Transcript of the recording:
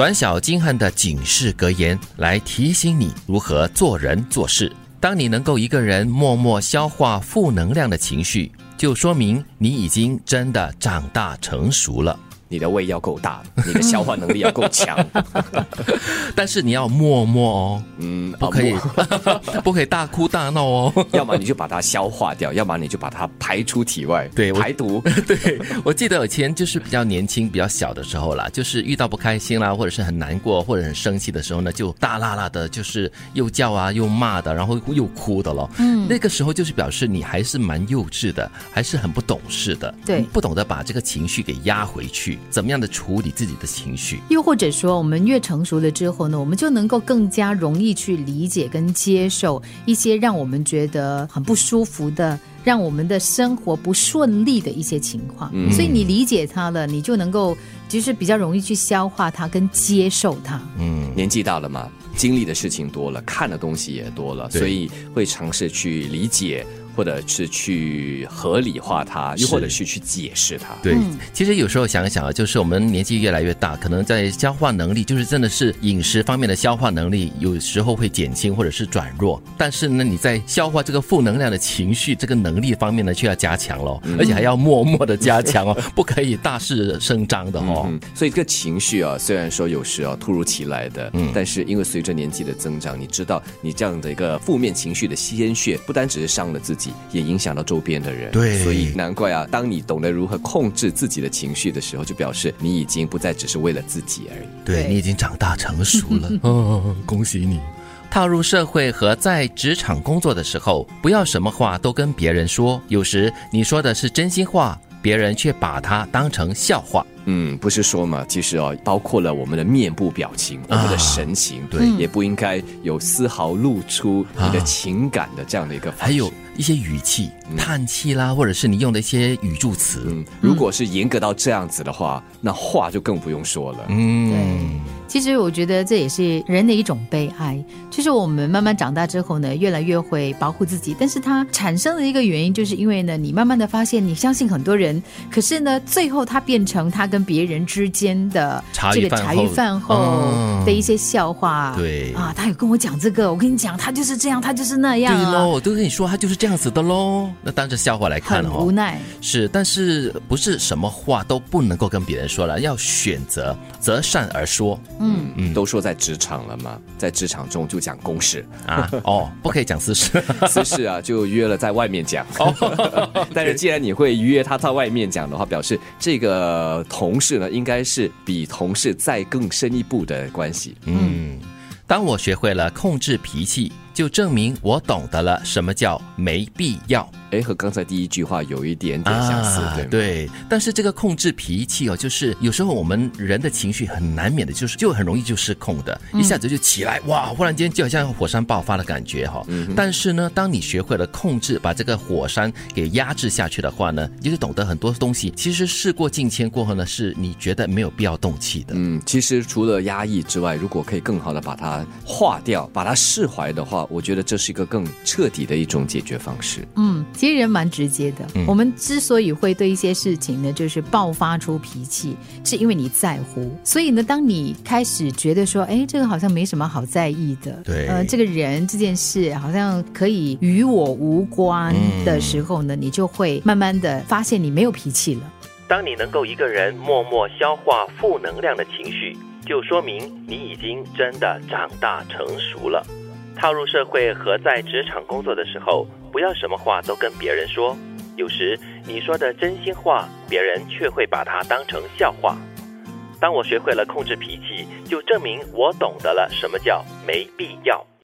短小精悍的警示格言，来提醒你如何做人做事。当你能够一个人默默消化负能量的情绪，就说明你已经真的长大成熟了。你的胃要够大，你的消化能力要够强，但是你要默默哦，嗯，不可以，不可以大哭大闹哦。要么你就把它消化掉，要么你就把它排出体外，对，排毒。对，我记得以前就是比较年轻、比较小的时候啦，就是遇到不开心啦，或者是很难过或者很生气的时候呢，就大啦啦的，就是又叫啊又骂的，然后又哭的咯。嗯，那个时候就是表示你还是蛮幼稚的，还是很不懂事的，对，不懂得把这个情绪给压回去。怎么样的处理自己的情绪？又或者说，我们越成熟了之后呢，我们就能够更加容易去理解跟接受一些让我们觉得很不舒服的、让我们的生活不顺利的一些情况。所以你理解他了，你就能够就是比较容易去消化它跟接受它。嗯，年纪大了嘛，经历的事情多了，看的东西也多了，所以会尝试去理解。或者是去合理化它，又或者是去解释它。对，其实有时候想一想啊，就是我们年纪越来越大，可能在消化能力，就是真的是饮食方面的消化能力，有时候会减轻或者是转弱。但是呢，你在消化这个负能量的情绪这个能力方面呢，却要加强喽，而且还要默默的加强哦，不可以大肆声张的哦。所以这个情绪啊，虽然说有时啊突如其来的，嗯，但是因为随着年纪的增长，你知道，你这样的一个负面情绪的鲜血，不单只是伤了自己。也影响到周边的人，对，所以难怪啊，当你懂得如何控制自己的情绪的时候，就表示你已经不再只是为了自己而已，对。你已经长大成熟了，哦，恭喜你！踏入社会和在职场工作的时候，不要什么话都跟别人说，有时你说的是真心话，别人却把它当成笑话。嗯，不是说嘛，其实哦，包括了我们的面部表情、我们的神情，对，也不应该有丝毫露出你的情感的这样的一个。还有一些语气、叹气啦，或者是你用的一些语助词。嗯，如果是严格到这样子的话，那话就更不用说了。嗯，对。其实我觉得这也是人的一种悲哀，就是我们慢慢长大之后呢，越来越会保护自己。但是它产生的一个原因，就是因为呢，你慢慢的发现你相信很多人，可是呢，最后他变成他跟别人之间的这个茶余饭后的一些笑话。对啊，他有跟我讲这个，我跟你讲，他就是这样，他就是那样。对喽，我都跟你说，他就是这样子的喽。那当着笑话来看哦，无奈是，但是不是什么话都不能够跟别人说了，要选择择善而说。嗯嗯，都说在职场了嘛，在职场中就讲公事啊，哦，不可以讲私事，私事啊就约了在外面讲。哦，但是既然你会约他在外面讲的话，表示这个同事呢，应该是比同事再更深一步的关系。嗯，当我学会了控制脾气。就证明我懂得了什么叫没必要。哎，和刚才第一句话有一点点相似，对对。但是这个控制脾气哦，就是有时候我们人的情绪很难免的，就是就很容易就失控的，一下子就起来，哇！忽然间就好像火山爆发的感觉哈。但是呢，当你学会了控制，把这个火山给压制下去的话呢，你就懂得很多东西。其实事过境迁过后呢，是你觉得没有必要动气的。嗯，其实除了压抑之外，如果可以更好的把它化掉，把它释怀的话。我觉得这是一个更彻底的一种解决方式。嗯，其实人蛮直接的。我们之所以会对一些事情呢，就是爆发出脾气，是因为你在乎。所以呢，当你开始觉得说，哎，这个好像没什么好在意的，对，呃，这个人这件事好像可以与我无关的时候呢，你就会慢慢的发现你没有脾气了。当你能够一个人默默消化负能量的情绪，就说明你已经真的长大成熟了。踏入社会和在职场工作的时候，不要什么话都跟别人说。有时你说的真心话，别人却会把它当成笑话。当我学会了控制脾气，就证明我懂得了什么叫没必要。